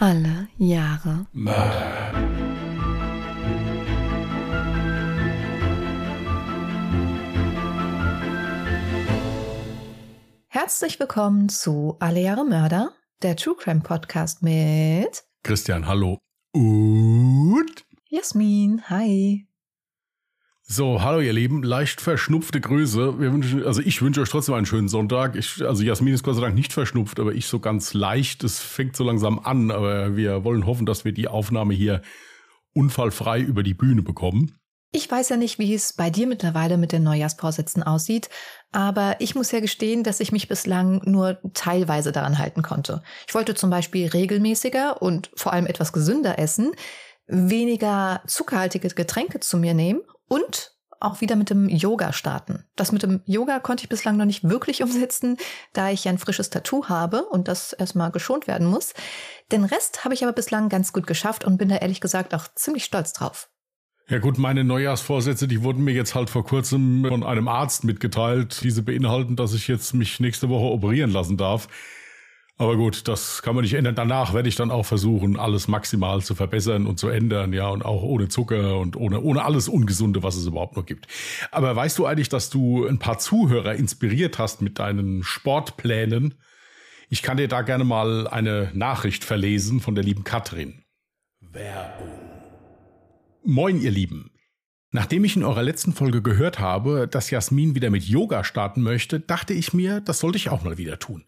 Alle Jahre Mörder. Herzlich willkommen zu Alle Jahre Mörder, der True Crime Podcast mit Christian, hallo. Und? Jasmin. Hi. So, hallo ihr Lieben, leicht verschnupfte Grüße. Wir wünschen, also ich wünsche euch trotzdem einen schönen Sonntag. Ich, also Jasmin ist Gott sei Dank nicht verschnupft, aber ich so ganz leicht. Es fängt so langsam an, aber wir wollen hoffen, dass wir die Aufnahme hier unfallfrei über die Bühne bekommen. Ich weiß ja nicht, wie es bei dir mittlerweile mit den Neujahrsvorsätzen aussieht, aber ich muss ja gestehen, dass ich mich bislang nur teilweise daran halten konnte. Ich wollte zum Beispiel regelmäßiger und vor allem etwas gesünder essen, weniger zuckerhaltige Getränke zu mir nehmen und auch wieder mit dem Yoga starten. Das mit dem Yoga konnte ich bislang noch nicht wirklich umsetzen, da ich ein frisches Tattoo habe und das erstmal geschont werden muss. Den Rest habe ich aber bislang ganz gut geschafft und bin da ehrlich gesagt auch ziemlich stolz drauf. Ja gut, meine Neujahrsvorsätze, die wurden mir jetzt halt vor kurzem von einem Arzt mitgeteilt. Diese beinhalten, dass ich jetzt mich nächste Woche operieren lassen darf. Aber gut, das kann man nicht ändern. Danach werde ich dann auch versuchen, alles maximal zu verbessern und zu ändern, ja, und auch ohne Zucker und ohne, ohne alles Ungesunde, was es überhaupt noch gibt. Aber weißt du eigentlich, dass du ein paar Zuhörer inspiriert hast mit deinen Sportplänen? Ich kann dir da gerne mal eine Nachricht verlesen von der lieben Katrin. Werbung. Moin, ihr Lieben. Nachdem ich in eurer letzten Folge gehört habe, dass Jasmin wieder mit Yoga starten möchte, dachte ich mir, das sollte ich auch mal wieder tun.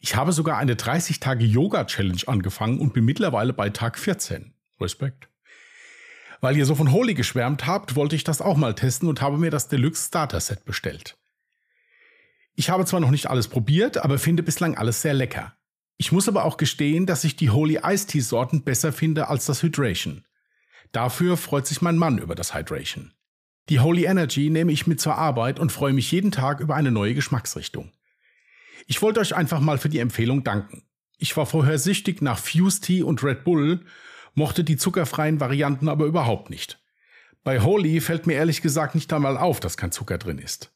Ich habe sogar eine 30-Tage-Yoga-Challenge angefangen und bin mittlerweile bei Tag 14. Respekt. Weil ihr so von Holy geschwärmt habt, wollte ich das auch mal testen und habe mir das Deluxe Starter Set bestellt. Ich habe zwar noch nicht alles probiert, aber finde bislang alles sehr lecker. Ich muss aber auch gestehen, dass ich die Holy Ice Tea Sorten besser finde als das Hydration. Dafür freut sich mein Mann über das Hydration. Die Holy Energy nehme ich mit zur Arbeit und freue mich jeden Tag über eine neue Geschmacksrichtung. Ich wollte euch einfach mal für die Empfehlung danken. Ich war vorher süchtig nach Fuse Tea und Red Bull, mochte die zuckerfreien Varianten aber überhaupt nicht. Bei Holy fällt mir ehrlich gesagt nicht einmal auf, dass kein Zucker drin ist.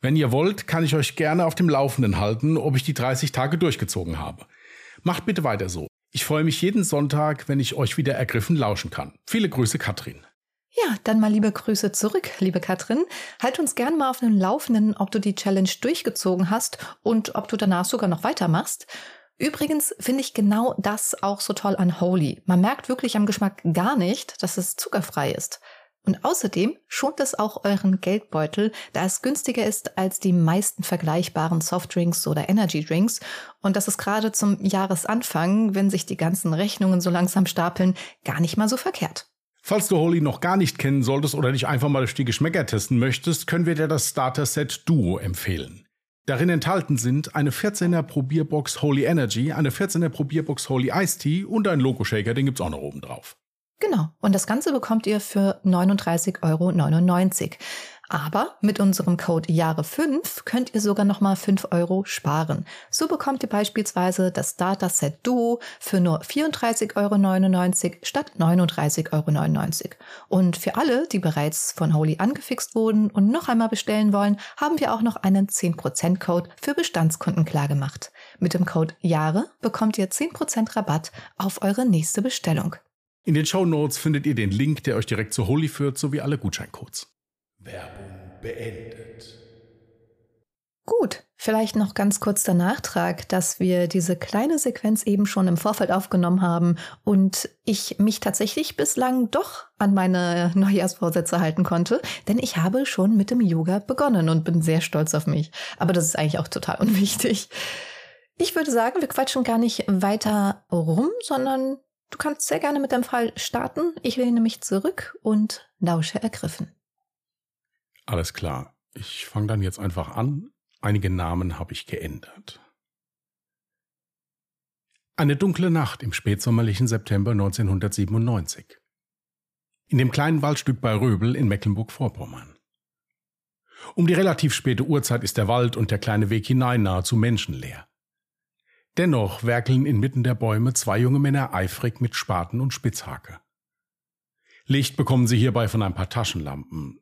Wenn ihr wollt, kann ich euch gerne auf dem Laufenden halten, ob ich die 30 Tage durchgezogen habe. Macht bitte weiter so. Ich freue mich jeden Sonntag, wenn ich euch wieder ergriffen lauschen kann. Viele Grüße, Katrin. Ja, dann mal liebe Grüße zurück, liebe Katrin. Halt uns gerne mal auf dem Laufenden, ob du die Challenge durchgezogen hast und ob du danach sogar noch weitermachst. Übrigens finde ich genau das auch so toll an Holy. Man merkt wirklich am Geschmack gar nicht, dass es zuckerfrei ist. Und außerdem schont es auch euren Geldbeutel, da es günstiger ist als die meisten vergleichbaren Softdrinks oder Energydrinks. Und das ist gerade zum Jahresanfang, wenn sich die ganzen Rechnungen so langsam stapeln, gar nicht mal so verkehrt. Falls du Holy noch gar nicht kennen solltest oder dich einfach mal durch die Geschmäcker testen möchtest, können wir dir das Starter Set Duo empfehlen. Darin enthalten sind eine 14er Probierbox Holy Energy, eine 14er Probierbox Holy Ice Tea und ein Logo Shaker, den gibt's auch noch oben drauf. Genau. Und das Ganze bekommt ihr für 39,99 Euro. Aber mit unserem Code Jahre 5 könnt ihr sogar nochmal 5 Euro sparen. So bekommt ihr beispielsweise das Starter Set Duo für nur 34,99 Euro statt 39,99 Euro. Und für alle, die bereits von Holy angefixt wurden und noch einmal bestellen wollen, haben wir auch noch einen 10% Code für Bestandskunden klargemacht. Mit dem Code Jahre bekommt ihr 10% Rabatt auf eure nächste Bestellung. In den Show Notes findet ihr den Link, der euch direkt zu Holy führt, sowie alle Gutscheincodes. Werbung beendet. Gut, vielleicht noch ganz kurz der Nachtrag, dass wir diese kleine Sequenz eben schon im Vorfeld aufgenommen haben und ich mich tatsächlich bislang doch an meine Neujahrsvorsätze halten konnte, denn ich habe schon mit dem Yoga begonnen und bin sehr stolz auf mich. Aber das ist eigentlich auch total unwichtig. Ich würde sagen, wir quatschen gar nicht weiter rum, sondern Du kannst sehr gerne mit deinem Fall starten. Ich lehne mich zurück und lausche ergriffen. Alles klar. Ich fange dann jetzt einfach an. Einige Namen habe ich geändert. Eine dunkle Nacht im spätsommerlichen September 1997. In dem kleinen Waldstück bei Röbel in Mecklenburg-Vorpommern. Um die relativ späte Uhrzeit ist der Wald und der kleine Weg hinein nahezu menschenleer. Dennoch werkeln inmitten der Bäume zwei junge Männer eifrig mit Spaten und Spitzhake. Licht bekommen sie hierbei von ein paar Taschenlampen.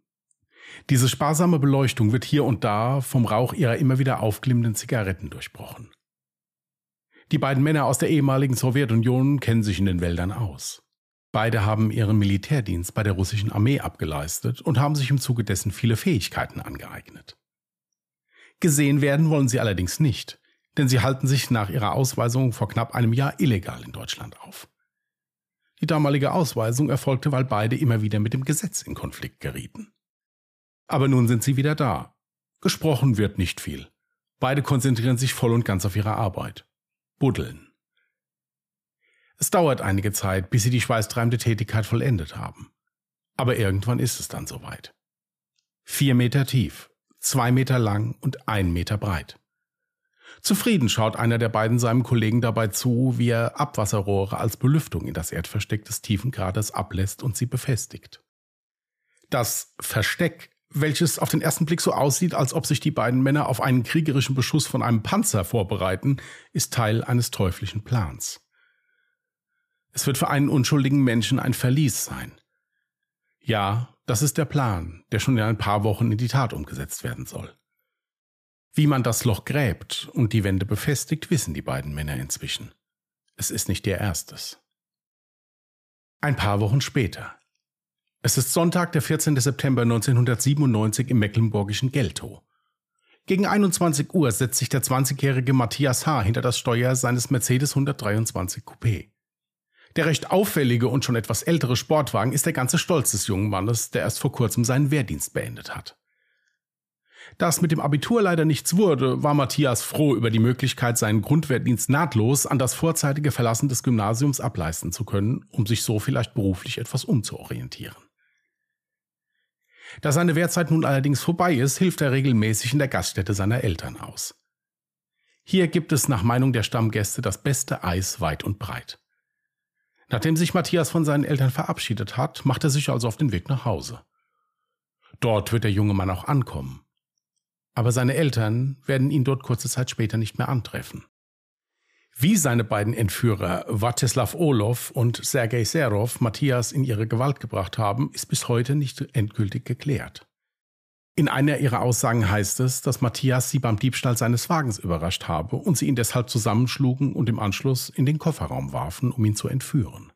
Diese sparsame Beleuchtung wird hier und da vom Rauch ihrer immer wieder aufglimmenden Zigaretten durchbrochen. Die beiden Männer aus der ehemaligen Sowjetunion kennen sich in den Wäldern aus. Beide haben ihren Militärdienst bei der russischen Armee abgeleistet und haben sich im Zuge dessen viele Fähigkeiten angeeignet. Gesehen werden wollen sie allerdings nicht, denn sie halten sich nach ihrer Ausweisung vor knapp einem Jahr illegal in Deutschland auf. Die damalige Ausweisung erfolgte, weil beide immer wieder mit dem Gesetz in Konflikt gerieten. Aber nun sind sie wieder da. Gesprochen wird nicht viel. Beide konzentrieren sich voll und ganz auf ihre Arbeit. Buddeln. Es dauert einige Zeit, bis sie die schweißtreibende Tätigkeit vollendet haben. Aber irgendwann ist es dann soweit. Vier Meter tief, zwei Meter lang und ein Meter breit. Zufrieden schaut einer der beiden seinem Kollegen dabei zu, wie er Abwasserrohre als Belüftung in das Erdversteck des tiefen Kraters ablässt und sie befestigt. Das Versteck, welches auf den ersten Blick so aussieht, als ob sich die beiden Männer auf einen kriegerischen Beschuss von einem Panzer vorbereiten, ist Teil eines teuflischen Plans. Es wird für einen unschuldigen Menschen ein Verlies sein. Ja, das ist der Plan, der schon in ein paar Wochen in die Tat umgesetzt werden soll. Wie man das Loch gräbt und die Wände befestigt, wissen die beiden Männer inzwischen. Es ist nicht ihr erstes. Ein paar Wochen später. Es ist Sonntag, der 14. September 1997 im mecklenburgischen Geltow. Gegen 21 Uhr setzt sich der 20-jährige Matthias H. hinter das Steuer seines Mercedes 123 Coupé. Der recht auffällige und schon etwas ältere Sportwagen ist der ganze Stolz des jungen Mannes, der erst vor kurzem seinen Wehrdienst beendet hat. Da es mit dem Abitur leider nichts wurde, war Matthias froh über die Möglichkeit, seinen Grundwehrdienst nahtlos an das vorzeitige Verlassen des Gymnasiums ableisten zu können, um sich so vielleicht beruflich etwas umzuorientieren. Da seine Wehrzeit nun allerdings vorbei ist, hilft er regelmäßig in der Gaststätte seiner Eltern aus. Hier gibt es nach Meinung der Stammgäste das beste Eis weit und breit. Nachdem sich Matthias von seinen Eltern verabschiedet hat, macht er sich also auf den Weg nach Hause. Dort wird der junge Mann auch ankommen aber seine Eltern werden ihn dort kurze Zeit später nicht mehr antreffen. Wie seine beiden Entführer Waczeslaw Olow und Sergei Serov Matthias in ihre Gewalt gebracht haben, ist bis heute nicht endgültig geklärt. In einer ihrer Aussagen heißt es, dass Matthias sie beim Diebstahl seines Wagens überrascht habe und sie ihn deshalb zusammenschlugen und im Anschluss in den Kofferraum warfen, um ihn zu entführen.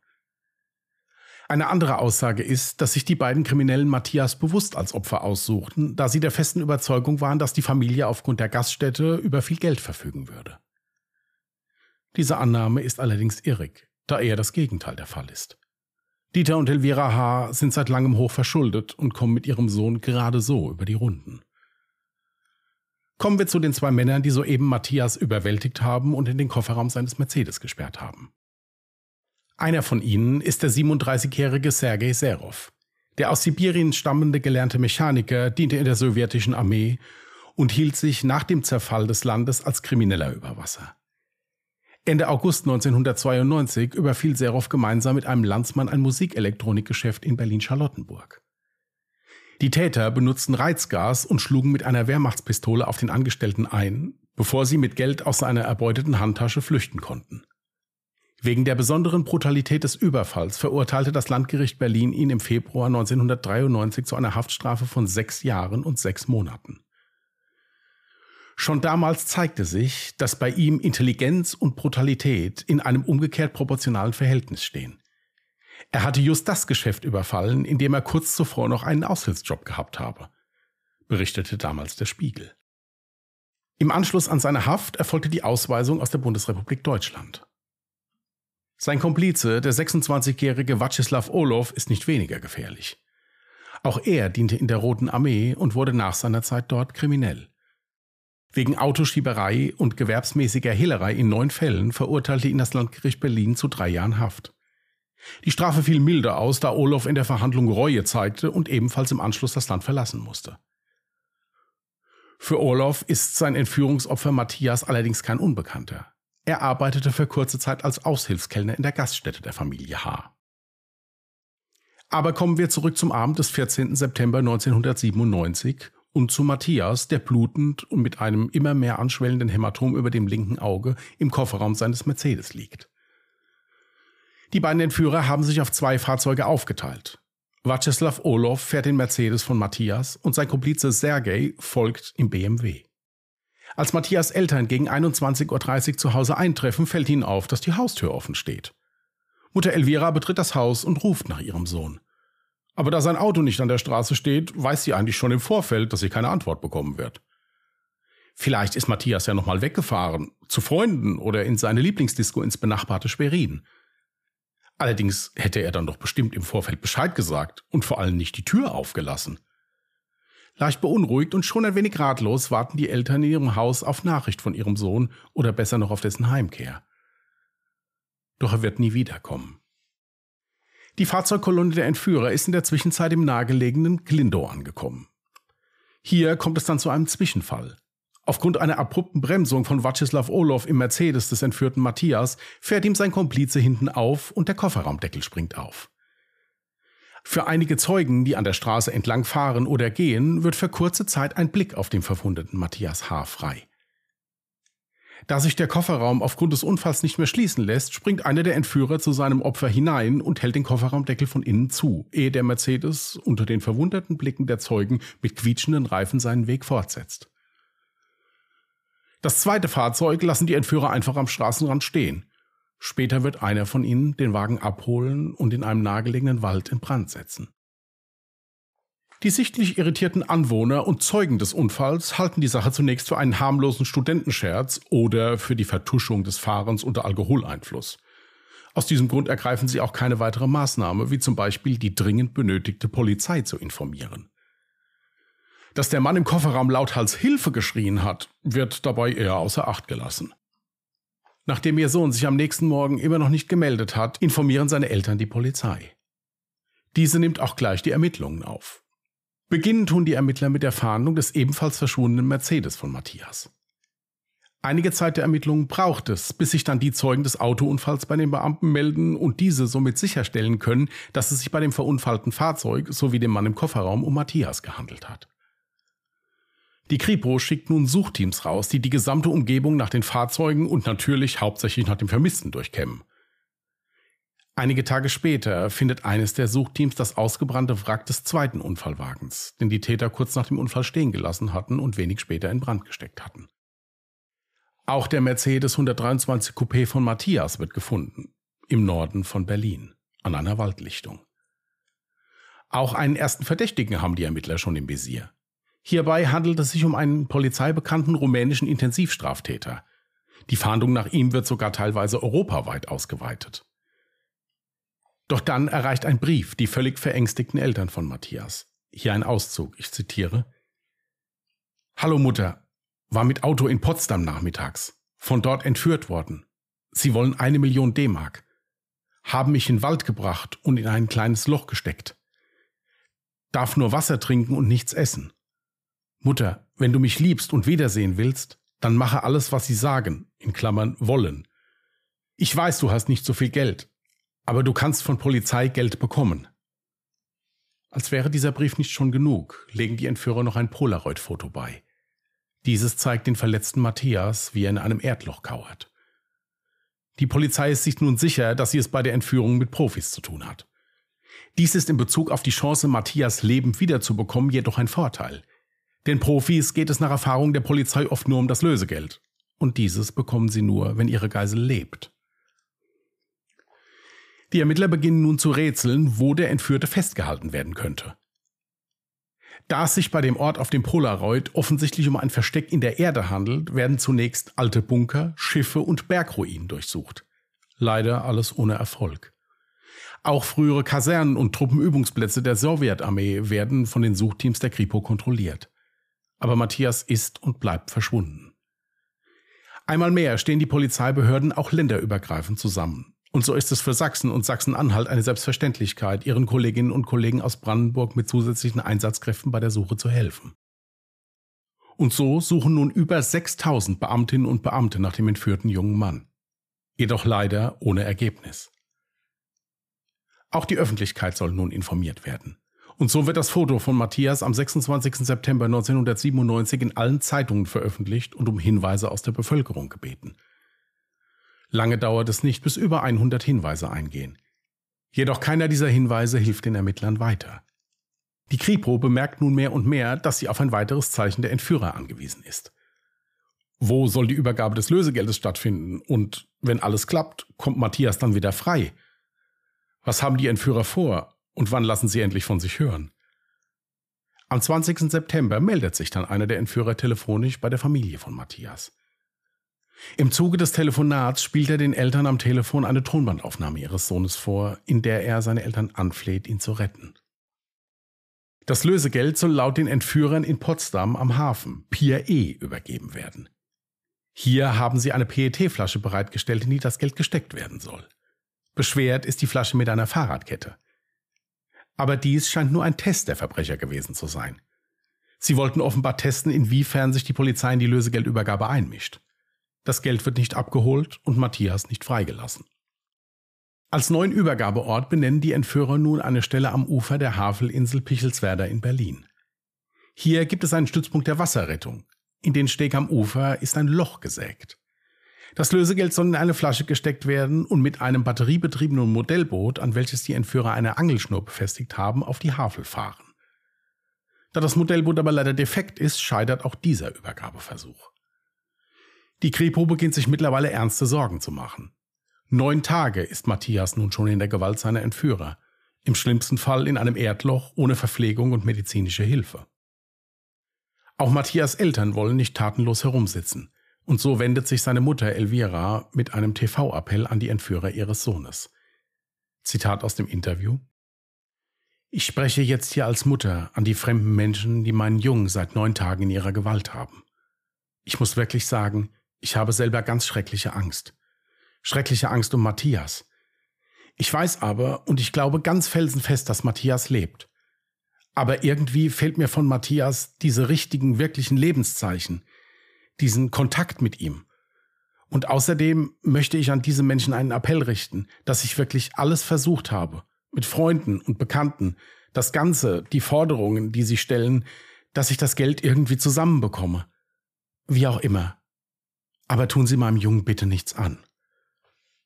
Eine andere Aussage ist, dass sich die beiden Kriminellen Matthias bewusst als Opfer aussuchten, da sie der festen Überzeugung waren, dass die Familie aufgrund der Gaststätte über viel Geld verfügen würde. Diese Annahme ist allerdings irrig, da eher das Gegenteil der Fall ist. Dieter und Elvira H. sind seit langem hoch verschuldet und kommen mit ihrem Sohn gerade so über die Runden. Kommen wir zu den zwei Männern, die soeben Matthias überwältigt haben und in den Kofferraum seines Mercedes gesperrt haben. Einer von ihnen ist der 37-jährige Sergei Serov. Der aus Sibirien stammende gelernte Mechaniker diente in der sowjetischen Armee und hielt sich nach dem Zerfall des Landes als Krimineller über Wasser. Ende August 1992 überfiel Serov gemeinsam mit einem Landsmann ein Musikelektronikgeschäft in Berlin-Charlottenburg. Die Täter benutzten Reizgas und schlugen mit einer Wehrmachtspistole auf den Angestellten ein, bevor sie mit Geld aus seiner erbeuteten Handtasche flüchten konnten. Wegen der besonderen Brutalität des Überfalls verurteilte das Landgericht Berlin ihn im Februar 1993 zu einer Haftstrafe von sechs Jahren und sechs Monaten. Schon damals zeigte sich, dass bei ihm Intelligenz und Brutalität in einem umgekehrt proportionalen Verhältnis stehen. Er hatte just das Geschäft überfallen, in dem er kurz zuvor noch einen Aushilfsjob gehabt habe, berichtete damals der Spiegel. Im Anschluss an seine Haft erfolgte die Ausweisung aus der Bundesrepublik Deutschland. Sein Komplize, der 26-jährige Waczeslaw Olow, ist nicht weniger gefährlich. Auch er diente in der Roten Armee und wurde nach seiner Zeit dort kriminell. Wegen Autoschieberei und gewerbsmäßiger Hehlerei in neun Fällen verurteilte ihn das Landgericht Berlin zu drei Jahren Haft. Die Strafe fiel milder aus, da Olow in der Verhandlung Reue zeigte und ebenfalls im Anschluss das Land verlassen musste. Für Olow ist sein Entführungsopfer Matthias allerdings kein Unbekannter. Er arbeitete für kurze Zeit als Aushilfskellner in der Gaststätte der Familie H. Aber kommen wir zurück zum Abend des 14. September 1997 und zu Matthias, der blutend und mit einem immer mehr anschwellenden Hämatom über dem linken Auge im Kofferraum seines Mercedes liegt. Die beiden Entführer haben sich auf zwei Fahrzeuge aufgeteilt. Vyacheslav Olow fährt den Mercedes von Matthias und sein Komplize Sergei folgt im BMW. Als Matthias Eltern gegen 21.30 Uhr zu Hause eintreffen, fällt ihnen auf, dass die Haustür offen steht. Mutter Elvira betritt das Haus und ruft nach ihrem Sohn. Aber da sein Auto nicht an der Straße steht, weiß sie eigentlich schon im Vorfeld, dass sie keine Antwort bekommen wird. Vielleicht ist Matthias ja nochmal weggefahren, zu Freunden oder in seine Lieblingsdisco ins benachbarte Schwerin. Allerdings hätte er dann doch bestimmt im Vorfeld Bescheid gesagt und vor allem nicht die Tür aufgelassen. Leicht beunruhigt und schon ein wenig ratlos warten die Eltern in ihrem Haus auf Nachricht von ihrem Sohn oder besser noch auf dessen Heimkehr. Doch er wird nie wiederkommen. Die Fahrzeugkolonne der Entführer ist in der Zwischenzeit im nahegelegenen Glindow angekommen. Hier kommt es dann zu einem Zwischenfall. Aufgrund einer abrupten Bremsung von Vacislav Orlov im Mercedes des entführten Matthias fährt ihm sein Komplize hinten auf und der Kofferraumdeckel springt auf. Für einige Zeugen, die an der Straße entlang fahren oder gehen, wird für kurze Zeit ein Blick auf den verwundeten Matthias H. frei. Da sich der Kofferraum aufgrund des Unfalls nicht mehr schließen lässt, springt einer der Entführer zu seinem Opfer hinein und hält den Kofferraumdeckel von innen zu, ehe der Mercedes unter den verwunderten Blicken der Zeugen mit quietschenden Reifen seinen Weg fortsetzt. Das zweite Fahrzeug lassen die Entführer einfach am Straßenrand stehen. Später wird einer von ihnen den Wagen abholen und in einem nahegelegenen Wald in Brand setzen. Die sichtlich irritierten Anwohner und Zeugen des Unfalls halten die Sache zunächst für einen harmlosen Studentenscherz oder für die Vertuschung des Fahrens unter Alkoholeinfluss. Aus diesem Grund ergreifen sie auch keine weitere Maßnahme, wie zum Beispiel die dringend benötigte Polizei zu informieren. Dass der Mann im Kofferraum lauthals Hilfe geschrien hat, wird dabei eher außer Acht gelassen. Nachdem ihr Sohn sich am nächsten Morgen immer noch nicht gemeldet hat, informieren seine Eltern die Polizei. Diese nimmt auch gleich die Ermittlungen auf. Beginnen tun die Ermittler mit der Fahndung des ebenfalls verschwundenen Mercedes von Matthias. Einige Zeit der Ermittlungen braucht es, bis sich dann die Zeugen des Autounfalls bei den Beamten melden und diese somit sicherstellen können, dass es sich bei dem verunfallten Fahrzeug sowie dem Mann im Kofferraum um Matthias gehandelt hat. Die Kripo schickt nun Suchteams raus, die die gesamte Umgebung nach den Fahrzeugen und natürlich hauptsächlich nach dem Vermissten durchkämmen. Einige Tage später findet eines der Suchteams das ausgebrannte Wrack des zweiten Unfallwagens, den die Täter kurz nach dem Unfall stehen gelassen hatten und wenig später in Brand gesteckt hatten. Auch der Mercedes 123 Coupé von Matthias wird gefunden, im Norden von Berlin, an einer Waldlichtung. Auch einen ersten Verdächtigen haben die Ermittler schon im Visier. Hierbei handelt es sich um einen polizeibekannten rumänischen Intensivstraftäter. Die Fahndung nach ihm wird sogar teilweise europaweit ausgeweitet. Doch dann erreicht ein Brief die völlig verängstigten Eltern von Matthias. Hier ein Auszug, ich zitiere. Hallo Mutter, war mit Auto in Potsdam nachmittags, von dort entführt worden. Sie wollen eine Million D-Mark, haben mich in den Wald gebracht und in ein kleines Loch gesteckt. Darf nur Wasser trinken und nichts essen. Mutter, wenn du mich liebst und wiedersehen willst, dann mache alles, was sie sagen, in Klammern wollen. Ich weiß, du hast nicht so viel Geld, aber du kannst von Polizei Geld bekommen. Als wäre dieser Brief nicht schon genug, legen die Entführer noch ein Polaroid-Foto bei. Dieses zeigt den verletzten Matthias, wie er in einem Erdloch kauert. Die Polizei ist sich nun sicher, dass sie es bei der Entführung mit Profis zu tun hat. Dies ist in Bezug auf die Chance, Matthias lebend wiederzubekommen, jedoch ein Vorteil. Den Profis geht es nach Erfahrung der Polizei oft nur um das Lösegeld. Und dieses bekommen sie nur, wenn ihre Geisel lebt. Die Ermittler beginnen nun zu rätseln, wo der Entführte festgehalten werden könnte. Da es sich bei dem Ort auf dem Polaroid offensichtlich um ein Versteck in der Erde handelt, werden zunächst alte Bunker, Schiffe und Bergruinen durchsucht. Leider alles ohne Erfolg. Auch frühere Kasernen und Truppenübungsplätze der Sowjetarmee werden von den Suchteams der Kripo kontrolliert aber Matthias ist und bleibt verschwunden. Einmal mehr stehen die Polizeibehörden auch länderübergreifend zusammen. Und so ist es für Sachsen und Sachsen-Anhalt eine Selbstverständlichkeit, ihren Kolleginnen und Kollegen aus Brandenburg mit zusätzlichen Einsatzkräften bei der Suche zu helfen. Und so suchen nun über 6000 Beamtinnen und Beamte nach dem entführten jungen Mann. Jedoch leider ohne Ergebnis. Auch die Öffentlichkeit soll nun informiert werden. Und so wird das Foto von Matthias am 26. September 1997 in allen Zeitungen veröffentlicht und um Hinweise aus der Bevölkerung gebeten. Lange dauert es nicht, bis über 100 Hinweise eingehen. Jedoch keiner dieser Hinweise hilft den Ermittlern weiter. Die Kripo bemerkt nun mehr und mehr, dass sie auf ein weiteres Zeichen der Entführer angewiesen ist. Wo soll die Übergabe des Lösegeldes stattfinden? Und wenn alles klappt, kommt Matthias dann wieder frei. Was haben die Entführer vor und wann lassen sie endlich von sich hören? Am 20. September meldet sich dann einer der Entführer telefonisch bei der Familie von Matthias. Im Zuge des Telefonats spielt er den Eltern am Telefon eine Tonbandaufnahme ihres Sohnes vor, in der er seine Eltern anfleht, ihn zu retten. Das Lösegeld soll laut den Entführern in Potsdam am Hafen Pier E übergeben werden. Hier haben sie eine PET-Flasche bereitgestellt, in die das Geld gesteckt werden soll. Beschwert ist die Flasche mit einer Fahrradkette. Aber dies scheint nur ein Test der Verbrecher gewesen zu sein. Sie wollten offenbar testen, inwiefern sich die Polizei in die Lösegeldübergabe einmischt. Das Geld wird nicht abgeholt und Matthias nicht freigelassen. Als neuen Übergabeort benennen die Entführer nun eine Stelle am Ufer der Havelinsel Pichelswerder in Berlin. Hier gibt es einen Stützpunkt der Wasserrettung. In den Steg am Ufer ist ein Loch gesägt. Das Lösegeld soll in eine Flasche gesteckt werden und mit einem batteriebetriebenen Modellboot, an welches die Entführer eine Angelschnur befestigt haben, auf die Havel fahren. Da das Modellboot aber leider defekt ist, scheitert auch dieser Übergabeversuch. Die Kripo beginnt sich mittlerweile ernste Sorgen zu machen. Neun Tage ist Matthias nun schon in der Gewalt seiner Entführer, im schlimmsten Fall in einem Erdloch ohne Verpflegung und medizinische Hilfe. Auch Matthias Eltern wollen nicht tatenlos herumsitzen, und so wendet sich seine Mutter Elvira mit einem TV-Appell an die Entführer ihres Sohnes. Zitat aus dem Interview Ich spreche jetzt hier als Mutter an die fremden Menschen, die meinen Jungen seit neun Tagen in ihrer Gewalt haben. Ich muss wirklich sagen, ich habe selber ganz schreckliche Angst. Schreckliche Angst um Matthias. Ich weiß aber und ich glaube ganz felsenfest, dass Matthias lebt. Aber irgendwie fehlt mir von Matthias diese richtigen, wirklichen Lebenszeichen, diesen Kontakt mit ihm. Und außerdem möchte ich an diese Menschen einen Appell richten, dass ich wirklich alles versucht habe, mit Freunden und Bekannten, das Ganze, die Forderungen, die sie stellen, dass ich das Geld irgendwie zusammenbekomme. Wie auch immer. Aber tun Sie meinem Jungen bitte nichts an.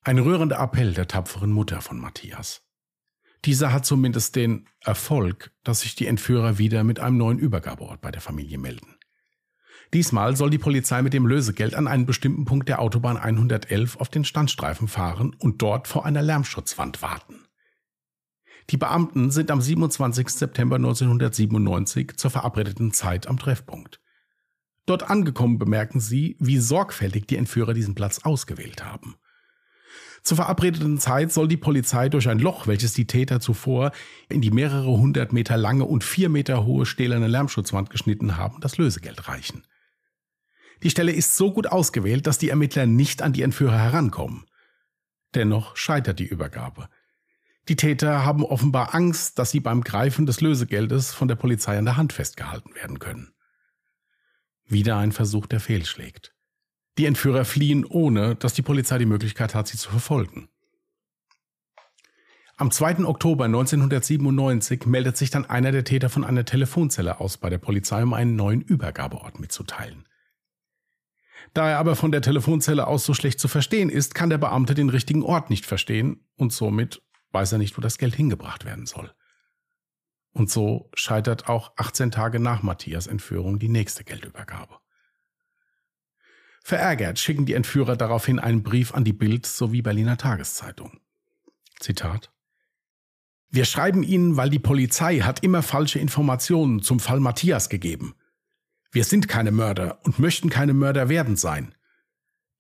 Ein rührender Appell der tapferen Mutter von Matthias. Dieser hat zumindest den Erfolg, dass sich die Entführer wieder mit einem neuen Übergabeort bei der Familie melden. Diesmal soll die Polizei mit dem Lösegeld an einen bestimmten Punkt der Autobahn 111 auf den Standstreifen fahren und dort vor einer Lärmschutzwand warten. Die Beamten sind am 27. September 1997 zur verabredeten Zeit am Treffpunkt. Dort angekommen bemerken sie, wie sorgfältig die Entführer diesen Platz ausgewählt haben. Zur verabredeten Zeit soll die Polizei durch ein Loch, welches die Täter zuvor in die mehrere hundert Meter lange und vier Meter hohe stählerne Lärmschutzwand geschnitten haben, das Lösegeld reichen. Die Stelle ist so gut ausgewählt, dass die Ermittler nicht an die Entführer herankommen. Dennoch scheitert die Übergabe. Die Täter haben offenbar Angst, dass sie beim Greifen des Lösegeldes von der Polizei an der Hand festgehalten werden können. Wieder ein Versuch, der fehlschlägt. Die Entführer fliehen, ohne dass die Polizei die Möglichkeit hat, sie zu verfolgen. Am 2. Oktober 1997 meldet sich dann einer der Täter von einer Telefonzelle aus bei der Polizei, um einen neuen Übergabeort mitzuteilen. Da er aber von der Telefonzelle aus so schlecht zu verstehen ist, kann der Beamte den richtigen Ort nicht verstehen und somit weiß er nicht, wo das Geld hingebracht werden soll. Und so scheitert auch 18 Tage nach Matthias Entführung die nächste Geldübergabe. Verärgert schicken die Entführer daraufhin einen Brief an die Bild sowie Berliner Tageszeitung. Zitat Wir schreiben Ihnen, weil die Polizei hat immer falsche Informationen zum Fall Matthias gegeben. Wir sind keine Mörder und möchten keine Mörder werden sein.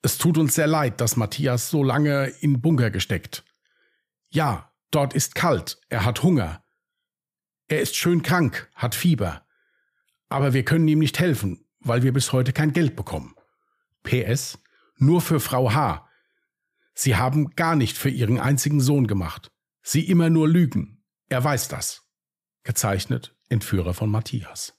Es tut uns sehr leid, dass Matthias so lange in Bunker gesteckt. Ja, dort ist kalt, er hat Hunger, er ist schön krank, hat Fieber. Aber wir können ihm nicht helfen, weil wir bis heute kein Geld bekommen. PS, nur für Frau H. Sie haben gar nicht für ihren einzigen Sohn gemacht. Sie immer nur lügen. Er weiß das. Gezeichnet Entführer von Matthias.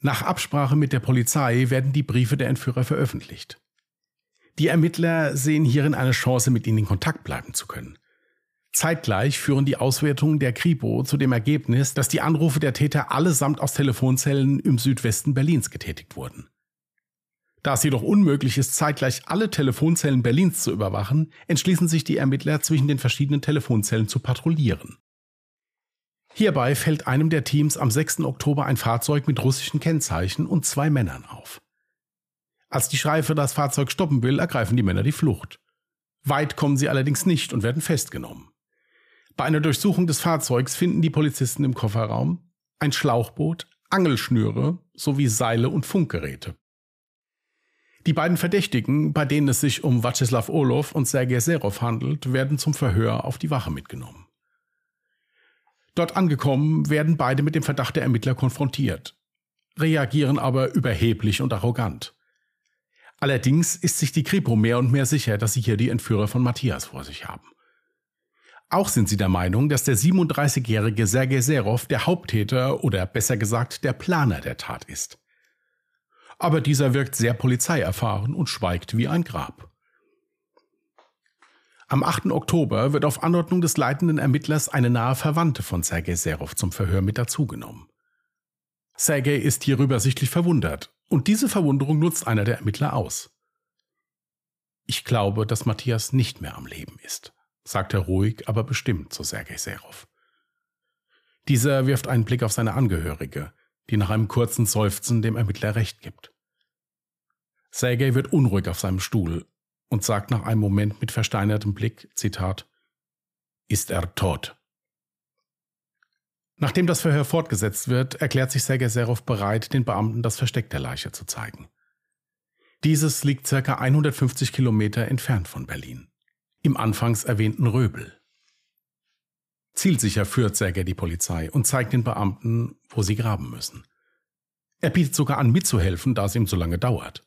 Nach Absprache mit der Polizei werden die Briefe der Entführer veröffentlicht. Die Ermittler sehen hierin eine Chance, mit ihnen in Kontakt bleiben zu können. Zeitgleich führen die Auswertungen der Kripo zu dem Ergebnis, dass die Anrufe der Täter allesamt aus Telefonzellen im Südwesten Berlins getätigt wurden. Da es jedoch unmöglich ist, zeitgleich alle Telefonzellen Berlins zu überwachen, entschließen sich die Ermittler zwischen den verschiedenen Telefonzellen zu patrouillieren. Hierbei fällt einem der Teams am 6. Oktober ein Fahrzeug mit russischen Kennzeichen und zwei Männern auf. Als die Schreife das Fahrzeug stoppen will, ergreifen die Männer die Flucht. Weit kommen sie allerdings nicht und werden festgenommen. Bei einer Durchsuchung des Fahrzeugs finden die Polizisten im Kofferraum ein Schlauchboot, Angelschnüre sowie Seile und Funkgeräte. Die beiden Verdächtigen, bei denen es sich um Vyacheslav Orlov und Sergei Serov handelt, werden zum Verhör auf die Wache mitgenommen. Dort angekommen, werden beide mit dem Verdacht der Ermittler konfrontiert, reagieren aber überheblich und arrogant. Allerdings ist sich die Kripo mehr und mehr sicher, dass sie hier die Entführer von Matthias vor sich haben. Auch sind sie der Meinung, dass der 37-jährige Sergei Serov der Haupttäter oder besser gesagt der Planer der Tat ist. Aber dieser wirkt sehr polizeierfahren und schweigt wie ein Grab. Am 8. Oktober wird auf Anordnung des leitenden Ermittlers eine nahe Verwandte von Sergei Serov zum Verhör mit dazugenommen. Sergei ist hierüber sichtlich verwundert, und diese Verwunderung nutzt einer der Ermittler aus. Ich glaube, dass Matthias nicht mehr am Leben ist sagt er ruhig, aber bestimmt zu Sergei Serov. Dieser wirft einen Blick auf seine Angehörige, die nach einem kurzen Seufzen dem Ermittler recht gibt. Sergei wird unruhig auf seinem Stuhl und sagt nach einem Moment mit versteinertem Blick, Zitat, ist er tot. Nachdem das Verhör fortgesetzt wird, erklärt sich Sergei Serov bereit, den Beamten das Versteck der Leiche zu zeigen. Dieses liegt circa 150 Kilometer entfernt von Berlin im anfangs erwähnten Röbel. Zielsicher führt Sergei die Polizei und zeigt den Beamten, wo sie graben müssen. Er bietet sogar an, mitzuhelfen, da es ihm so lange dauert.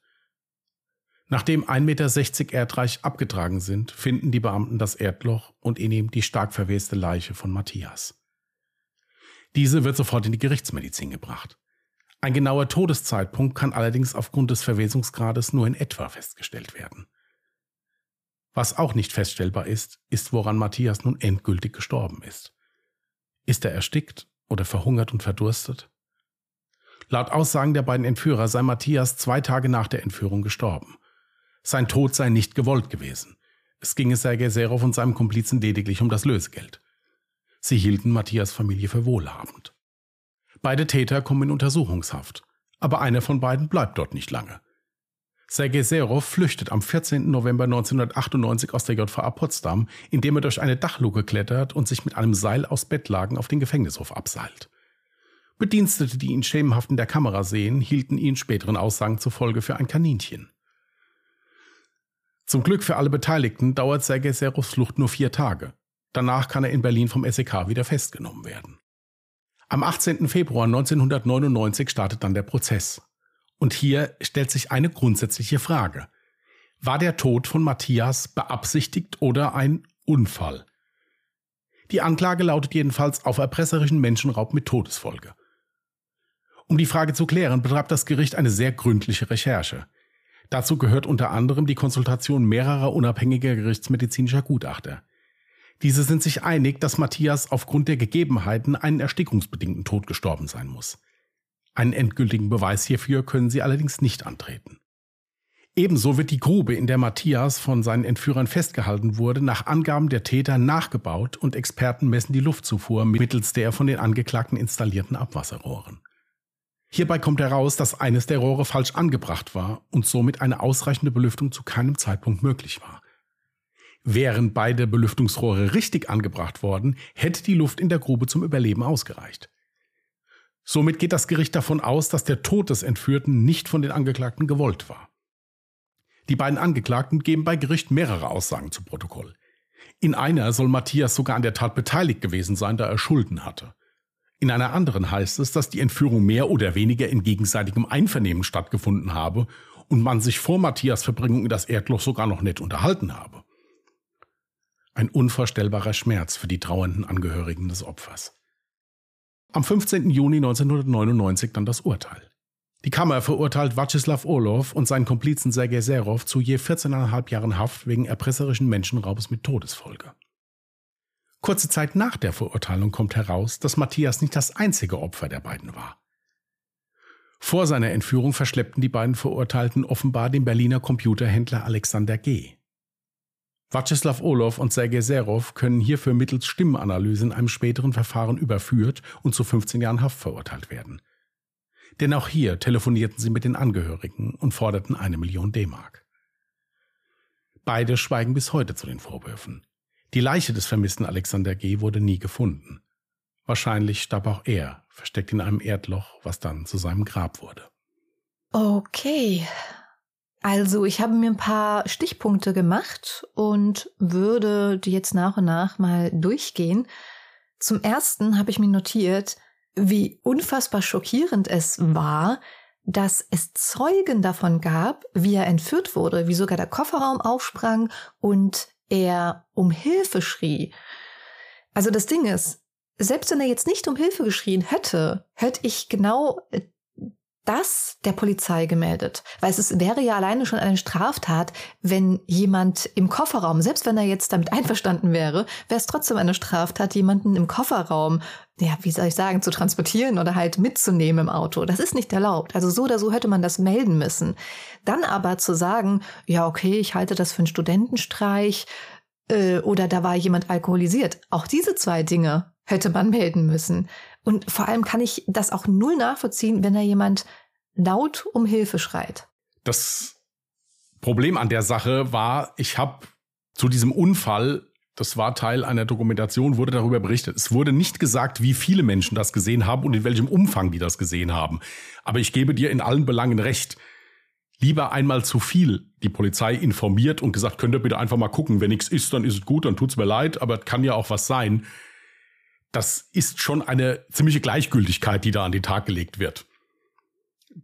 Nachdem 1,60 Meter Erdreich abgetragen sind, finden die Beamten das Erdloch und in ihm die stark verweste Leiche von Matthias. Diese wird sofort in die Gerichtsmedizin gebracht. Ein genauer Todeszeitpunkt kann allerdings aufgrund des Verwesungsgrades nur in etwa festgestellt werden. Was auch nicht feststellbar ist, ist, woran Matthias nun endgültig gestorben ist. Ist er erstickt oder verhungert und verdurstet? Laut Aussagen der beiden Entführer sei Matthias zwei Tage nach der Entführung gestorben. Sein Tod sei nicht gewollt gewesen. Es ginge Sergei Serov und seinem Komplizen lediglich um das Lösegeld. Sie hielten Matthias Familie für wohlhabend. Beide Täter kommen in Untersuchungshaft, aber einer von beiden bleibt dort nicht lange. Sergei Serov flüchtet am 14. November 1998 aus der JVA Potsdam, indem er durch eine Dachluke klettert und sich mit einem Seil aus Bettlagen auf den Gefängnishof abseilt. Bedienstete, die ihn schemenhaft in der Kamera sehen, hielten ihn späteren Aussagen zufolge für ein Kaninchen. Zum Glück für alle Beteiligten dauert Sergei Serovs Flucht nur vier Tage. Danach kann er in Berlin vom SEK wieder festgenommen werden. Am 18. Februar 1999 startet dann der Prozess. Und hier stellt sich eine grundsätzliche Frage. War der Tod von Matthias beabsichtigt oder ein Unfall? Die Anklage lautet jedenfalls auf erpresserischen Menschenraub mit Todesfolge. Um die Frage zu klären, betreibt das Gericht eine sehr gründliche Recherche. Dazu gehört unter anderem die Konsultation mehrerer unabhängiger gerichtsmedizinischer Gutachter. Diese sind sich einig, dass Matthias aufgrund der Gegebenheiten einen erstickungsbedingten Tod gestorben sein muss. Einen endgültigen Beweis hierfür können sie allerdings nicht antreten. Ebenso wird die Grube, in der Matthias von seinen Entführern festgehalten wurde, nach Angaben der Täter nachgebaut und Experten messen die Luftzufuhr mittels der von den Angeklagten installierten Abwasserrohren. Hierbei kommt heraus, dass eines der Rohre falsch angebracht war und somit eine ausreichende Belüftung zu keinem Zeitpunkt möglich war. Wären beide Belüftungsrohre richtig angebracht worden, hätte die Luft in der Grube zum Überleben ausgereicht. Somit geht das Gericht davon aus, dass der Tod des Entführten nicht von den Angeklagten gewollt war. Die beiden Angeklagten geben bei Gericht mehrere Aussagen zu Protokoll. In einer soll Matthias sogar an der Tat beteiligt gewesen sein, da er Schulden hatte. In einer anderen heißt es, dass die Entführung mehr oder weniger in gegenseitigem Einvernehmen stattgefunden habe und man sich vor Matthias Verbringung in das Erdloch sogar noch nett unterhalten habe. Ein unvorstellbarer Schmerz für die trauernden Angehörigen des Opfers. Am 15. Juni 1999 dann das Urteil. Die Kammer verurteilt Vyacheslav Orlov und seinen Komplizen Sergei Serov zu je 14,5 Jahren Haft wegen erpresserischen Menschenraubes mit Todesfolge. Kurze Zeit nach der Verurteilung kommt heraus, dass Matthias nicht das einzige Opfer der beiden war. Vor seiner Entführung verschleppten die beiden Verurteilten offenbar den Berliner Computerhändler Alexander G. Vyacheslav Orlov und Sergei Serov können hierfür mittels Stimmenanalyse in einem späteren Verfahren überführt und zu 15 Jahren Haft verurteilt werden. Denn auch hier telefonierten sie mit den Angehörigen und forderten eine Million D-Mark. Beide schweigen bis heute zu den Vorwürfen. Die Leiche des vermissten Alexander G. wurde nie gefunden. Wahrscheinlich starb auch er, versteckt in einem Erdloch, was dann zu seinem Grab wurde. Okay. Also ich habe mir ein paar Stichpunkte gemacht und würde die jetzt nach und nach mal durchgehen. Zum ersten habe ich mir notiert, wie unfassbar schockierend es war, dass es Zeugen davon gab, wie er entführt wurde, wie sogar der Kofferraum aufsprang und er um Hilfe schrie. Also das Ding ist, selbst wenn er jetzt nicht um Hilfe geschrien hätte, hätte ich genau das der Polizei gemeldet. Weil es wäre ja alleine schon eine Straftat, wenn jemand im Kofferraum, selbst wenn er jetzt damit einverstanden wäre, wäre es trotzdem eine Straftat, jemanden im Kofferraum, ja, wie soll ich sagen, zu transportieren oder halt mitzunehmen im Auto. Das ist nicht erlaubt. Also so oder so hätte man das melden müssen. Dann aber zu sagen, ja, okay, ich halte das für einen Studentenstreich, äh, oder da war jemand alkoholisiert. Auch diese zwei Dinge hätte man melden müssen. Und vor allem kann ich das auch null nachvollziehen, wenn da jemand laut um Hilfe schreit. Das Problem an der Sache war, ich habe zu diesem Unfall, das war Teil einer Dokumentation, wurde darüber berichtet. Es wurde nicht gesagt, wie viele Menschen das gesehen haben und in welchem Umfang die das gesehen haben. Aber ich gebe dir in allen Belangen recht. Lieber einmal zu viel die Polizei informiert und gesagt, könnt ihr bitte einfach mal gucken, wenn nichts ist, dann ist es gut, dann tut's mir leid, aber es kann ja auch was sein. Das ist schon eine ziemliche Gleichgültigkeit, die da an den Tag gelegt wird.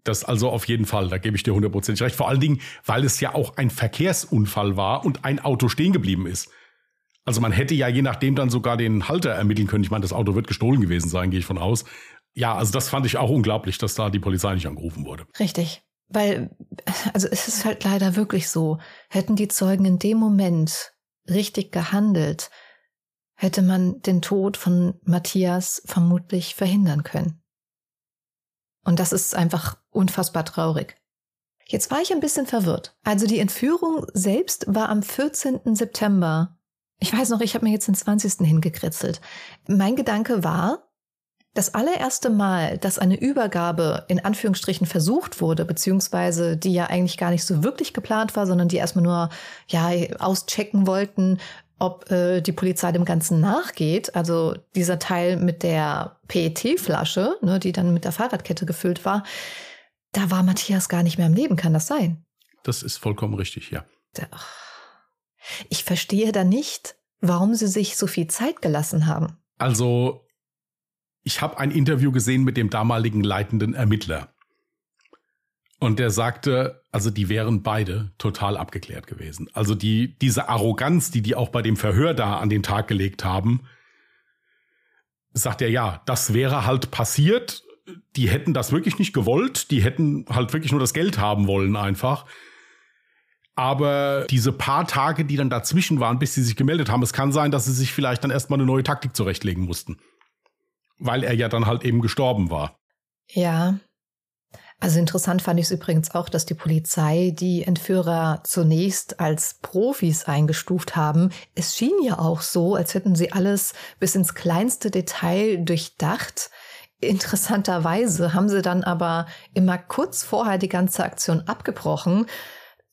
Das also auf jeden Fall, da gebe ich dir hundertprozentig recht. Vor allen Dingen, weil es ja auch ein Verkehrsunfall war und ein Auto stehen geblieben ist. Also man hätte ja je nachdem dann sogar den Halter ermitteln können. Ich meine, das Auto wird gestohlen gewesen sein, gehe ich von aus. Ja, also das fand ich auch unglaublich, dass da die Polizei nicht angerufen wurde. Richtig. Weil, also es ist halt leider wirklich so, hätten die Zeugen in dem Moment richtig gehandelt, hätte man den Tod von Matthias vermutlich verhindern können. Und das ist einfach unfassbar traurig. Jetzt war ich ein bisschen verwirrt. Also die Entführung selbst war am 14. September. Ich weiß noch, ich habe mir jetzt den 20. hingekritzelt. Mein Gedanke war, das allererste Mal, dass eine Übergabe in Anführungsstrichen versucht wurde, beziehungsweise die ja eigentlich gar nicht so wirklich geplant war, sondern die erstmal nur ja auschecken wollten, ob äh, die Polizei dem Ganzen nachgeht. Also dieser Teil mit der PET-Flasche, ne, die dann mit der Fahrradkette gefüllt war, da war Matthias gar nicht mehr am Leben. Kann das sein? Das ist vollkommen richtig, ja. Ich verstehe da nicht, warum sie sich so viel Zeit gelassen haben. Also, ich habe ein Interview gesehen mit dem damaligen leitenden Ermittler. Und der sagte, also die wären beide total abgeklärt gewesen. Also die, diese Arroganz, die die auch bei dem Verhör da an den Tag gelegt haben, sagt er, ja, das wäre halt passiert. Die hätten das wirklich nicht gewollt. Die hätten halt wirklich nur das Geld haben wollen einfach. Aber diese paar Tage, die dann dazwischen waren, bis sie sich gemeldet haben, es kann sein, dass sie sich vielleicht dann erstmal eine neue Taktik zurechtlegen mussten. Weil er ja dann halt eben gestorben war. Ja, also interessant fand ich es übrigens auch, dass die Polizei die Entführer zunächst als Profis eingestuft haben. Es schien ja auch so, als hätten sie alles bis ins kleinste Detail durchdacht. Interessanterweise haben sie dann aber immer kurz vorher die ganze Aktion abgebrochen,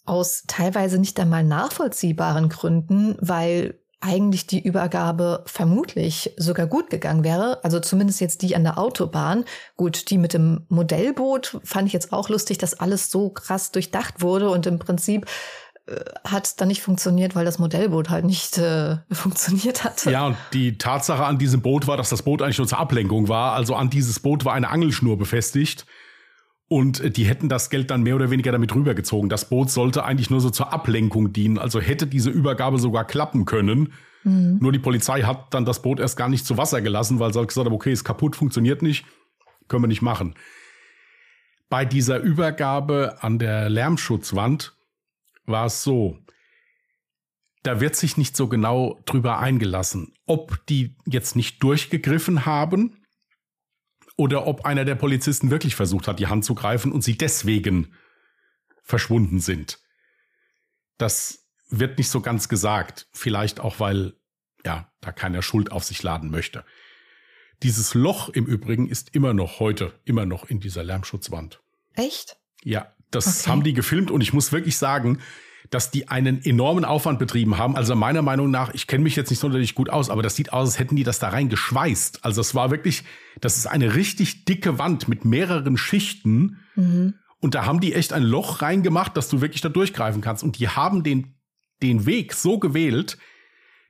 aus teilweise nicht einmal nachvollziehbaren Gründen, weil eigentlich die Übergabe vermutlich sogar gut gegangen wäre. Also zumindest jetzt die an der Autobahn. Gut, die mit dem Modellboot fand ich jetzt auch lustig, dass alles so krass durchdacht wurde und im Prinzip äh, hat dann nicht funktioniert, weil das Modellboot halt nicht äh, funktioniert hatte. Ja, und die Tatsache an diesem Boot war, dass das Boot eigentlich nur zur Ablenkung war. Also an dieses Boot war eine Angelschnur befestigt. Und die hätten das Geld dann mehr oder weniger damit rübergezogen. Das Boot sollte eigentlich nur so zur Ablenkung dienen. Also hätte diese Übergabe sogar klappen können. Mhm. Nur die Polizei hat dann das Boot erst gar nicht zu Wasser gelassen, weil sie halt gesagt haben, okay, ist kaputt, funktioniert nicht, können wir nicht machen. Bei dieser Übergabe an der Lärmschutzwand war es so, da wird sich nicht so genau drüber eingelassen, ob die jetzt nicht durchgegriffen haben oder ob einer der Polizisten wirklich versucht hat, die Hand zu greifen und sie deswegen verschwunden sind. Das wird nicht so ganz gesagt. Vielleicht auch, weil ja, da keiner Schuld auf sich laden möchte. Dieses Loch im Übrigen ist immer noch heute, immer noch in dieser Lärmschutzwand. Echt? Ja, das okay. haben die gefilmt und ich muss wirklich sagen, dass die einen enormen Aufwand betrieben haben. Also meiner Meinung nach, ich kenne mich jetzt nicht sonderlich gut aus, aber das sieht aus, als hätten die das da rein geschweißt. Also es war wirklich, das ist eine richtig dicke Wand mit mehreren Schichten. Mhm. Und da haben die echt ein Loch reingemacht, dass du wirklich da durchgreifen kannst. Und die haben den, den Weg so gewählt,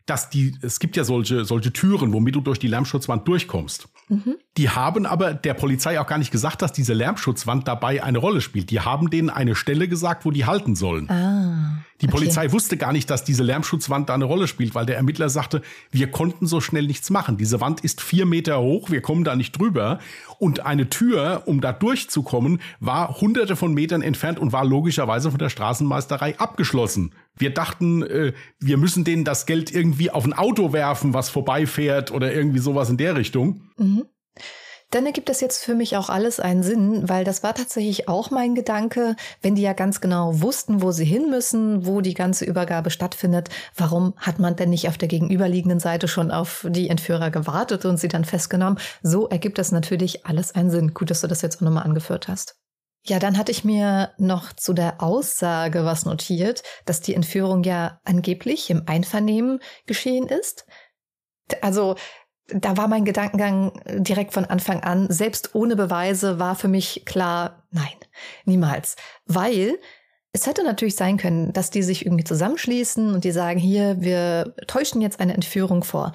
dass die, es gibt ja solche, solche Türen, womit du durch die Lärmschutzwand durchkommst. Mhm. Die haben aber der Polizei auch gar nicht gesagt, dass diese Lärmschutzwand dabei eine Rolle spielt. Die haben denen eine Stelle gesagt, wo die halten sollen. Ah, die okay. Polizei wusste gar nicht, dass diese Lärmschutzwand da eine Rolle spielt, weil der Ermittler sagte, wir konnten so schnell nichts machen. Diese Wand ist vier Meter hoch, wir kommen da nicht drüber. Und eine Tür, um da durchzukommen, war hunderte von Metern entfernt und war logischerweise von der Straßenmeisterei abgeschlossen. Wir dachten, äh, wir müssen denen das Geld irgendwie auf ein Auto werfen, was vorbeifährt oder irgendwie sowas in der Richtung. Mhm. Dann ergibt das jetzt für mich auch alles einen Sinn, weil das war tatsächlich auch mein Gedanke, wenn die ja ganz genau wussten, wo sie hin müssen, wo die ganze Übergabe stattfindet, warum hat man denn nicht auf der gegenüberliegenden Seite schon auf die Entführer gewartet und sie dann festgenommen? So ergibt das natürlich alles einen Sinn. Gut, dass du das jetzt auch nochmal angeführt hast. Ja, dann hatte ich mir noch zu der Aussage was notiert, dass die Entführung ja angeblich im Einvernehmen geschehen ist. Also da war mein Gedankengang direkt von Anfang an, selbst ohne Beweise war für mich klar, nein, niemals. Weil es hätte natürlich sein können, dass die sich irgendwie zusammenschließen und die sagen, hier, wir täuschen jetzt eine Entführung vor.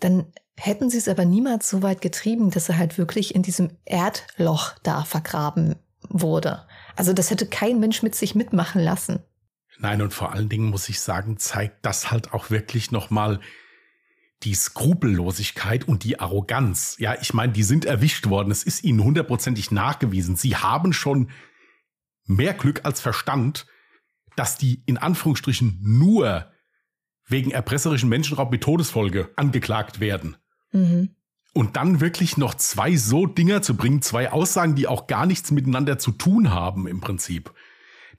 Dann hätten sie es aber niemals so weit getrieben, dass er halt wirklich in diesem Erdloch da vergraben wurde. Also das hätte kein Mensch mit sich mitmachen lassen. Nein, und vor allen Dingen muss ich sagen, zeigt das halt auch wirklich nochmal die Skrupellosigkeit und die Arroganz. Ja, ich meine, die sind erwischt worden. Es ist ihnen hundertprozentig nachgewiesen. Sie haben schon mehr Glück als Verstand, dass die in Anführungsstrichen nur wegen erpresserischen Menschenraub mit Todesfolge angeklagt werden. Mhm. Und dann wirklich noch zwei so Dinger zu bringen, zwei Aussagen, die auch gar nichts miteinander zu tun haben im Prinzip.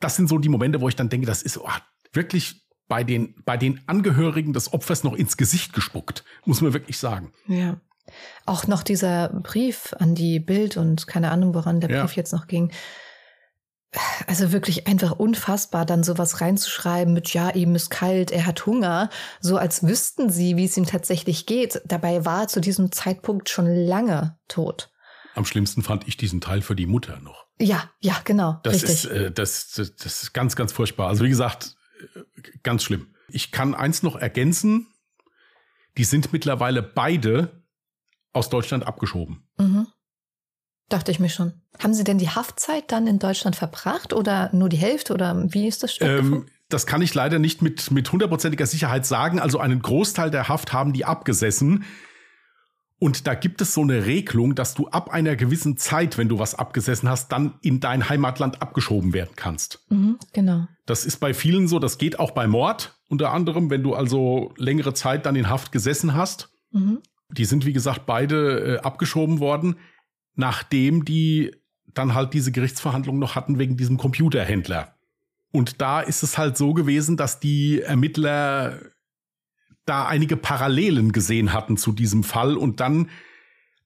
Das sind so die Momente, wo ich dann denke, das ist oh, wirklich bei den, bei den Angehörigen des Opfers noch ins Gesicht gespuckt, muss man wirklich sagen. Ja. Auch noch dieser Brief an die Bild und keine Ahnung, woran der Brief ja. jetzt noch ging. Also wirklich einfach unfassbar, dann sowas reinzuschreiben mit, ja, ihm ist kalt, er hat Hunger, so als wüssten sie, wie es ihm tatsächlich geht. Dabei war er zu diesem Zeitpunkt schon lange tot. Am schlimmsten fand ich diesen Teil für die Mutter noch. Ja, ja, genau. Das richtig. ist, äh, das, das, das ist ganz, ganz furchtbar. Also wie gesagt, ganz schlimm. Ich kann eins noch ergänzen. Die sind mittlerweile beide aus Deutschland abgeschoben. Mhm. Dachte ich mir schon. Haben Sie denn die Haftzeit dann in Deutschland verbracht oder nur die Hälfte oder wie ist das ähm, das kann ich leider nicht mit, mit hundertprozentiger Sicherheit sagen. Also einen Großteil der Haft haben die abgesessen. Und da gibt es so eine Regelung, dass du ab einer gewissen Zeit, wenn du was abgesessen hast, dann in dein Heimatland abgeschoben werden kannst. Mhm, genau. Das ist bei vielen so, das geht auch bei Mord unter anderem, wenn du also längere Zeit dann in Haft gesessen hast. Mhm. Die sind, wie gesagt, beide äh, abgeschoben worden, nachdem die dann halt diese Gerichtsverhandlung noch hatten wegen diesem Computerhändler. Und da ist es halt so gewesen, dass die Ermittler da einige Parallelen gesehen hatten zu diesem Fall und dann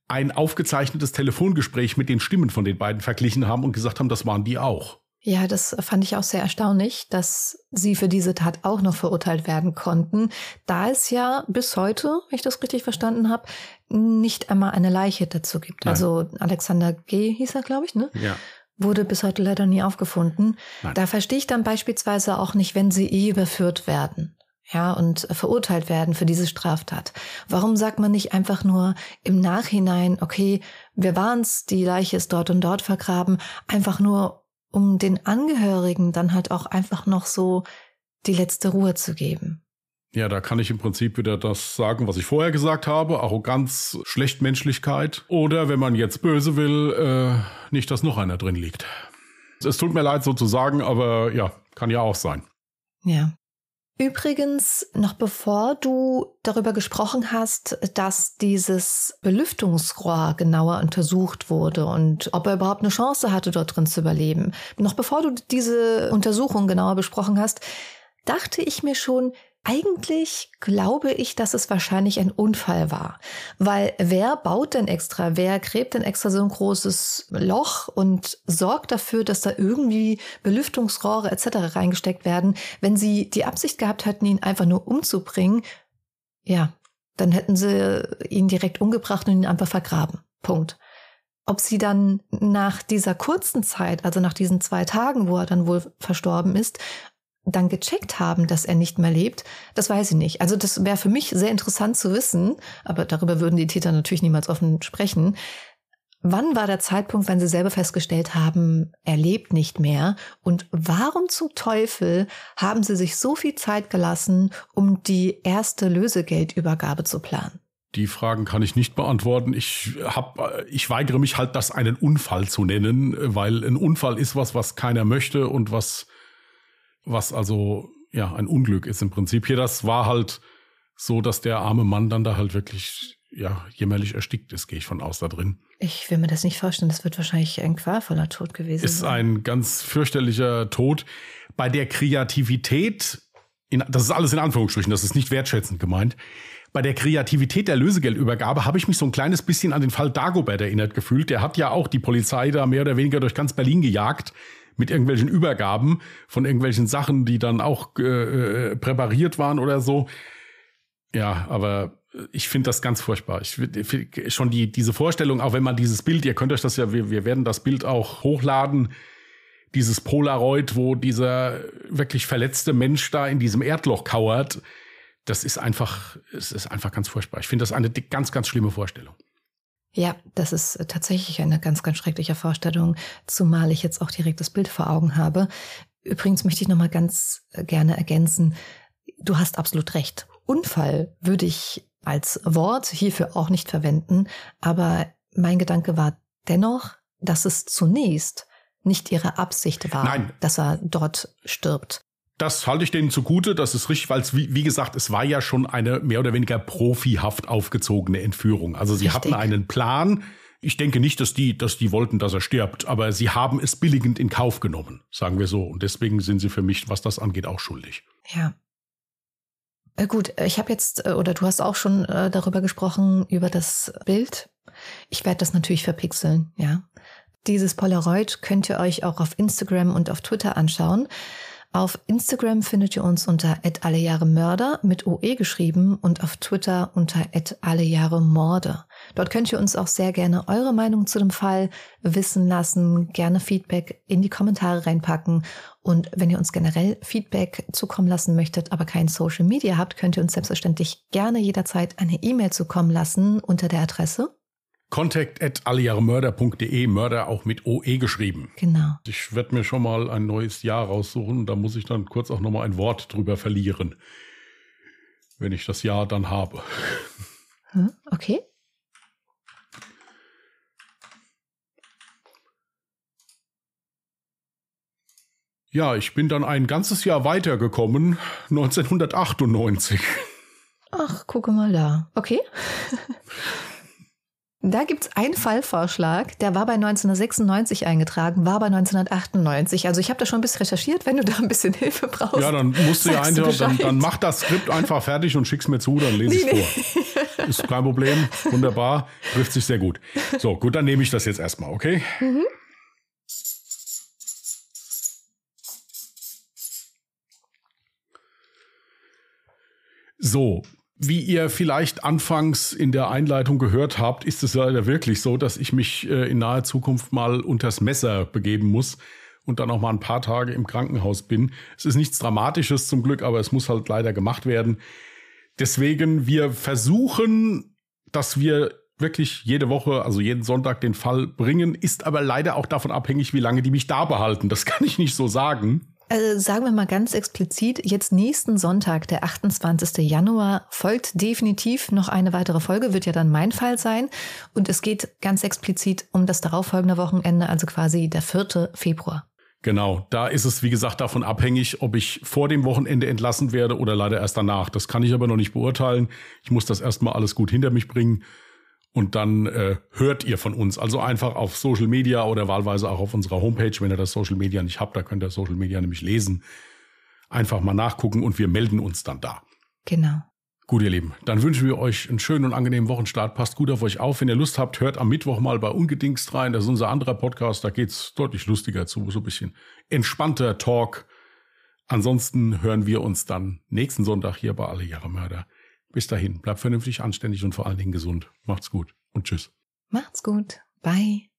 ein aufgezeichnetes Telefongespräch mit den Stimmen von den beiden verglichen haben und gesagt haben, das waren die auch. Ja, das fand ich auch sehr erstaunlich, dass sie für diese Tat auch noch verurteilt werden konnten, da es ja bis heute, wenn ich das richtig verstanden habe, nicht einmal eine Leiche dazu gibt. Nein. Also Alexander G. hieß er, glaube ich, ne? Ja. Wurde bis heute leider nie aufgefunden. Nein. Da verstehe ich dann beispielsweise auch nicht, wenn sie eh überführt werden ja, und verurteilt werden für diese Straftat. Warum sagt man nicht einfach nur im Nachhinein, okay, wir waren's, die Leiche ist dort und dort vergraben, einfach nur, um den Angehörigen dann halt auch einfach noch so die letzte Ruhe zu geben? Ja, da kann ich im Prinzip wieder das sagen, was ich vorher gesagt habe. Arroganz, Schlechtmenschlichkeit. Oder wenn man jetzt böse will, äh, nicht, dass noch einer drin liegt. Es tut mir leid so zu sagen, aber ja, kann ja auch sein. Ja. Übrigens, noch bevor du darüber gesprochen hast, dass dieses Belüftungsrohr genauer untersucht wurde und ob er überhaupt eine Chance hatte, dort drin zu überleben, noch bevor du diese Untersuchung genauer besprochen hast, dachte ich mir schon, Eigentlich glaube ich, dass es wahrscheinlich ein Unfall war. Weil wer baut denn extra? Wer gräbt denn extra so ein großes Loch und sorgt dafür, dass da irgendwie Belüftungsrohre etc. reingesteckt werden? Wenn sie die Absicht gehabt hätten, ihn einfach nur umzubringen, ja, dann hätten sie ihn direkt umgebracht und ihn einfach vergraben. Punkt. Ob sie dann nach dieser kurzen Zeit, also nach diesen zwei Tagen, wo er dann wohl verstorben ist, dann gecheckt haben, dass er nicht mehr lebt, das weiß ich nicht. Also das wäre für mich sehr interessant zu wissen, aber darüber würden die Täter natürlich niemals offen sprechen. Wann war der Zeitpunkt, wenn sie selber festgestellt haben, er lebt nicht mehr? Und warum zum Teufel haben sie sich so viel Zeit gelassen, um die erste Lösegeldübergabe zu planen? Die Fragen kann ich nicht beantworten. Ich hab, ich weigere mich halt, das einen Unfall zu nennen, weil ein Unfall ist was, was keiner möchte und was was also ja ein Unglück ist im Prinzip. Hier, das war halt so, dass der arme Mann dann da halt wirklich ja jämmerlich erstickt ist, gehe ich von aus da drin. Ich will mir das nicht vorstellen. Das wird wahrscheinlich ein qualvoller Tod gewesen ist sein. Ist ein ganz fürchterlicher Tod. Bei der Kreativität, in, das ist alles in Anführungsstrichen, das ist nicht wertschätzend gemeint. Bei der Kreativität der Lösegeldübergabe habe ich mich so ein kleines bisschen an den Fall Dagobert erinnert gefühlt. Der hat ja auch die Polizei da mehr oder weniger durch ganz Berlin gejagt mit irgendwelchen Übergaben von irgendwelchen Sachen, die dann auch äh, äh präpariert waren oder so. Ja, aber ich finde das ganz furchtbar. Ich find, schon die diese Vorstellung, auch wenn man dieses Bild, ihr könnt euch das ja, wir, wir werden das Bild auch hochladen, dieses Polaroid, wo dieser wirklich verletzte Mensch da in diesem Erdloch kauert, das ist einfach, es ist einfach ganz furchtbar. Ich finde das eine ganz, ganz schlimme Vorstellung. Ja, das ist äh, tatsächlich eine ganz, ganz schreckliche Vorstellung, zumal ich jetzt auch direkt das Bild vor Augen habe. Übrigens möchte ich noch mal ganz äh, gerne ergänzen. Du hast absolut recht. Unfall würde ich als Wort hierfür auch nicht verwenden, aber mein Gedanke war dennoch, dass es zunächst nicht ihre Absicht war, Nein. dass er dort stirbt. Das halte ich denen zugute, das ist richtig, weil es, wie, wie, gesagt, es war ja schon eine mehr oder weniger profihaft aufgezogene Entführung. Also sie richtig. hatten einen Plan. Ich denke nicht, dass die, dass die wollten, dass er stirbt, aber sie haben es billigend in Kauf genommen, sagen wir so. Und deswegen sind sie für mich, was das angeht, auch schuldig. Ja. Äh, gut, ich habe jetzt, äh, oder du hast auch schon äh, darüber gesprochen, über das Bild. Ich werde das natürlich verpixeln, ja. Dieses Polaroid könnt ihr euch auch auf Instagram und auf Twitter anschauen. Auf Instagram findet ihr uns unter allejahremörder mit OE geschrieben und auf Twitter unter allejahremorde. Dort könnt ihr uns auch sehr gerne eure Meinung zu dem Fall wissen lassen, gerne Feedback in die Kommentare reinpacken und wenn ihr uns generell Feedback zukommen lassen möchtet, aber kein Social Media habt, könnt ihr uns selbstverständlich gerne jederzeit eine E-Mail zukommen lassen unter der Adresse Contact at allejahremörder.de, Mörder auch mit OE geschrieben. Genau. Ich werde mir schon mal ein neues Jahr raussuchen. Da muss ich dann kurz auch nochmal ein Wort drüber verlieren. Wenn ich das Jahr dann habe. Hm, okay. Ja, ich bin dann ein ganzes Jahr weitergekommen, 1998. Ach, gucke mal da. Okay. Da gibt's einen Fallvorschlag, der war bei 1996 eingetragen, war bei 1998. Also ich habe da schon ein bisschen recherchiert, wenn du da ein bisschen Hilfe brauchst. Ja, dann musst du ja einfach, dann, dann mach das Skript einfach fertig und schick's mir zu, dann lese nee, ich nee. vor. Ist kein Problem, wunderbar, trifft sich sehr gut. So, gut, dann nehme ich das jetzt erstmal, okay? Mhm. So, wie ihr vielleicht anfangs in der Einleitung gehört habt, ist es leider wirklich so, dass ich mich äh, in naher Zukunft mal unters Messer begeben muss und dann auch mal ein paar Tage im Krankenhaus bin. Es ist nichts Dramatisches zum Glück, aber es muss halt leider gemacht werden. Deswegen, wir versuchen, dass wir wirklich jede Woche, also jeden Sonntag den Fall bringen, ist aber leider auch davon abhängig, wie lange die mich da behalten. Das kann ich nicht so sagen. Also sagen wir mal ganz explizit, jetzt nächsten Sonntag, der 28. Januar, folgt definitiv noch eine weitere Folge, wird ja dann mein Fall sein. Und es geht ganz explizit um das darauffolgende Wochenende, also quasi der 4. Februar. Genau, da ist es, wie gesagt, davon abhängig, ob ich vor dem Wochenende entlassen werde oder leider erst danach. Das kann ich aber noch nicht beurteilen. Ich muss das erstmal alles gut hinter mich bringen und dann äh, hört ihr von uns. Also einfach auf Social Media oder wahlweise auch auf unserer Homepage, wenn ihr das Social Media nicht habt, da könnt ihr Social Media nämlich lesen. Einfach mal nachgucken und wir melden uns dann da. Genau. Gut, ihr Lieben, dann wünschen wir euch einen schönen und angenehmen Wochenstart. Passt gut auf euch auf. Wenn ihr Lust habt, hört am Mittwoch mal bei Ungedingst rein. Das ist unser anderer Podcast. Da geht's deutlich lustiger zu, so ein bisschen entspannter Talk. Ansonsten hören wir uns dann nächsten Sonntag hier bei Alle Jahre Mörder. Bis dahin, bleibt vernünftig, anständig und vor allen Dingen gesund. Macht's gut und tschüss. Macht's gut. Bye.